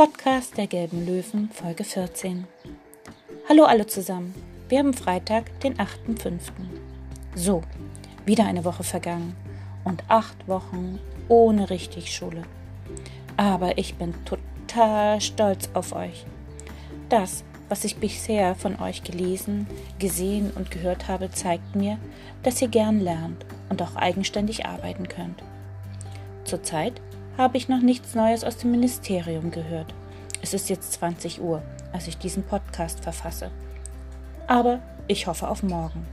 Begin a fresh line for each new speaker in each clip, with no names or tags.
Podcast der Gelben Löwen, Folge 14. Hallo alle zusammen. Wir haben Freitag, den 8.5. So, wieder eine Woche vergangen und acht Wochen ohne richtig Schule. Aber ich bin total stolz auf euch. Das, was ich bisher von euch gelesen, gesehen und gehört habe, zeigt mir, dass ihr gern lernt und auch eigenständig arbeiten könnt. Zurzeit habe ich noch nichts Neues aus dem Ministerium gehört. Es ist jetzt 20 Uhr, als ich diesen Podcast verfasse. Aber ich hoffe auf morgen.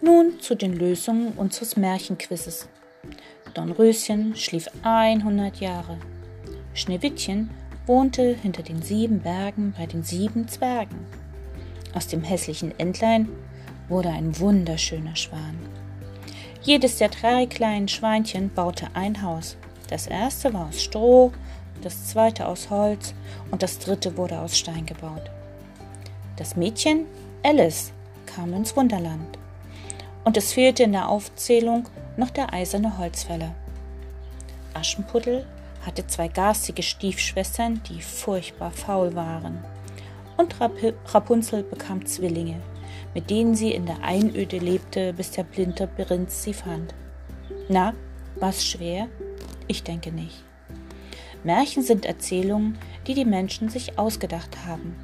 Nun zu den Lösungen unseres Märchenquizzes. Dornröschen schlief 100 Jahre. Schneewittchen wohnte hinter den sieben Bergen bei den sieben Zwergen. Aus dem hässlichen Entlein wurde ein wunderschöner Schwan. Jedes der drei kleinen Schweinchen baute ein Haus. Das erste war aus Stroh, das zweite aus Holz und das dritte wurde aus Stein gebaut. Das Mädchen Alice kam ins Wunderland. Und es fehlte in der Aufzählung noch der eiserne Holzfäller. Aschenputtel hatte zwei garstige Stiefschwestern, die furchtbar faul waren. Und Rapunzel bekam Zwillinge, mit denen sie in der Einöde lebte, bis der blinde Prinz sie fand. Na, war's schwer? Ich denke nicht. Märchen sind Erzählungen, die die Menschen sich ausgedacht haben.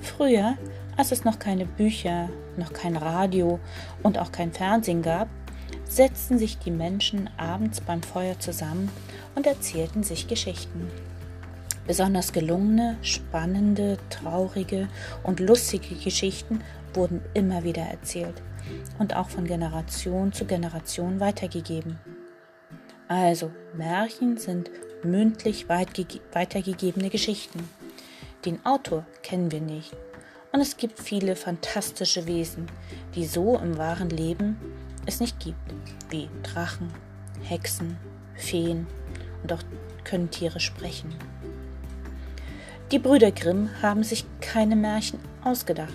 Früher, als es noch keine Bücher, noch kein Radio und auch kein Fernsehen gab, setzten sich die Menschen abends beim Feuer zusammen und erzählten sich Geschichten. Besonders gelungene, spannende, traurige und lustige Geschichten wurden immer wieder erzählt und auch von Generation zu Generation weitergegeben. Also, Märchen sind mündlich weitergegebene Geschichten. Den Autor kennen wir nicht. Und es gibt viele fantastische Wesen, die so im wahren Leben es nicht gibt, wie Drachen, Hexen, Feen und auch können Tiere sprechen. Die Brüder Grimm haben sich keine Märchen ausgedacht.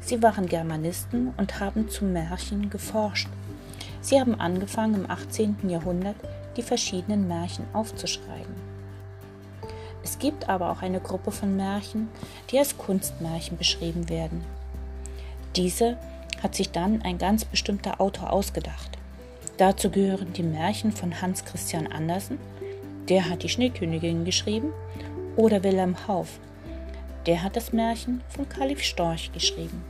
Sie waren Germanisten und haben zu Märchen geforscht. Sie haben angefangen im 18. Jahrhundert die verschiedenen Märchen aufzuschreiben. Es gibt aber auch eine Gruppe von Märchen, die als Kunstmärchen beschrieben werden. Diese hat sich dann ein ganz bestimmter Autor ausgedacht. Dazu gehören die Märchen von Hans Christian Andersen, der hat die Schneekönigin geschrieben, oder Wilhelm Hauff, der hat das Märchen von Kalif Storch geschrieben.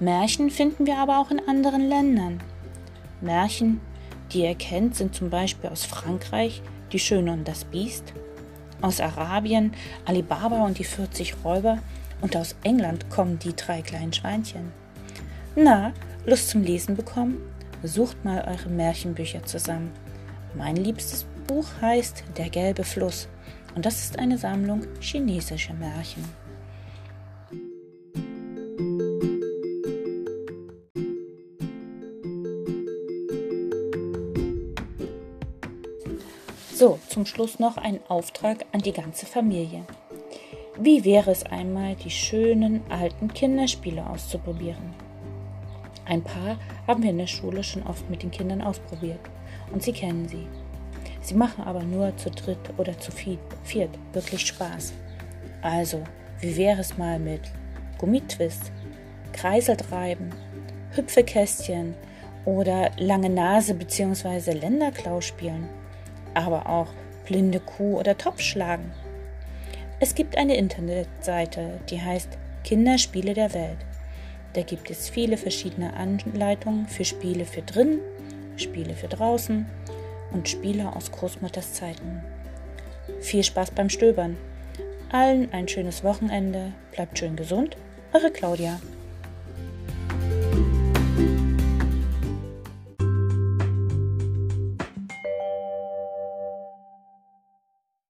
Märchen finden wir aber auch in anderen Ländern. Märchen, die ihr kennt, sind zum Beispiel aus Frankreich Die Schöne und das Biest, aus Arabien Alibaba und die 40 Räuber und aus England kommen die drei kleinen Schweinchen. Na, Lust zum Lesen bekommen? Sucht mal eure Märchenbücher zusammen. Mein liebstes Buch heißt Der gelbe Fluss und das ist eine Sammlung chinesischer Märchen. So, zum Schluss noch ein Auftrag an die ganze Familie. Wie wäre es einmal, die schönen alten Kinderspiele auszuprobieren? Ein paar haben wir in der Schule schon oft mit den Kindern ausprobiert und sie kennen sie. Sie machen aber nur zu dritt oder zu viert wirklich Spaß. Also, wie wäre es mal mit Gummitwist, Kreiseltreiben, Hüpfekästchen oder lange Nase bzw. Länderklau spielen, aber auch blinde Kuh oder Topf schlagen? Es gibt eine Internetseite, die heißt Kinderspiele der Welt. Da gibt es viele verschiedene Anleitungen für Spiele für drin, Spiele für draußen und Spiele aus Großmutters Zeiten. Viel Spaß beim Stöbern. Allen ein schönes Wochenende, bleibt schön gesund, eure Claudia.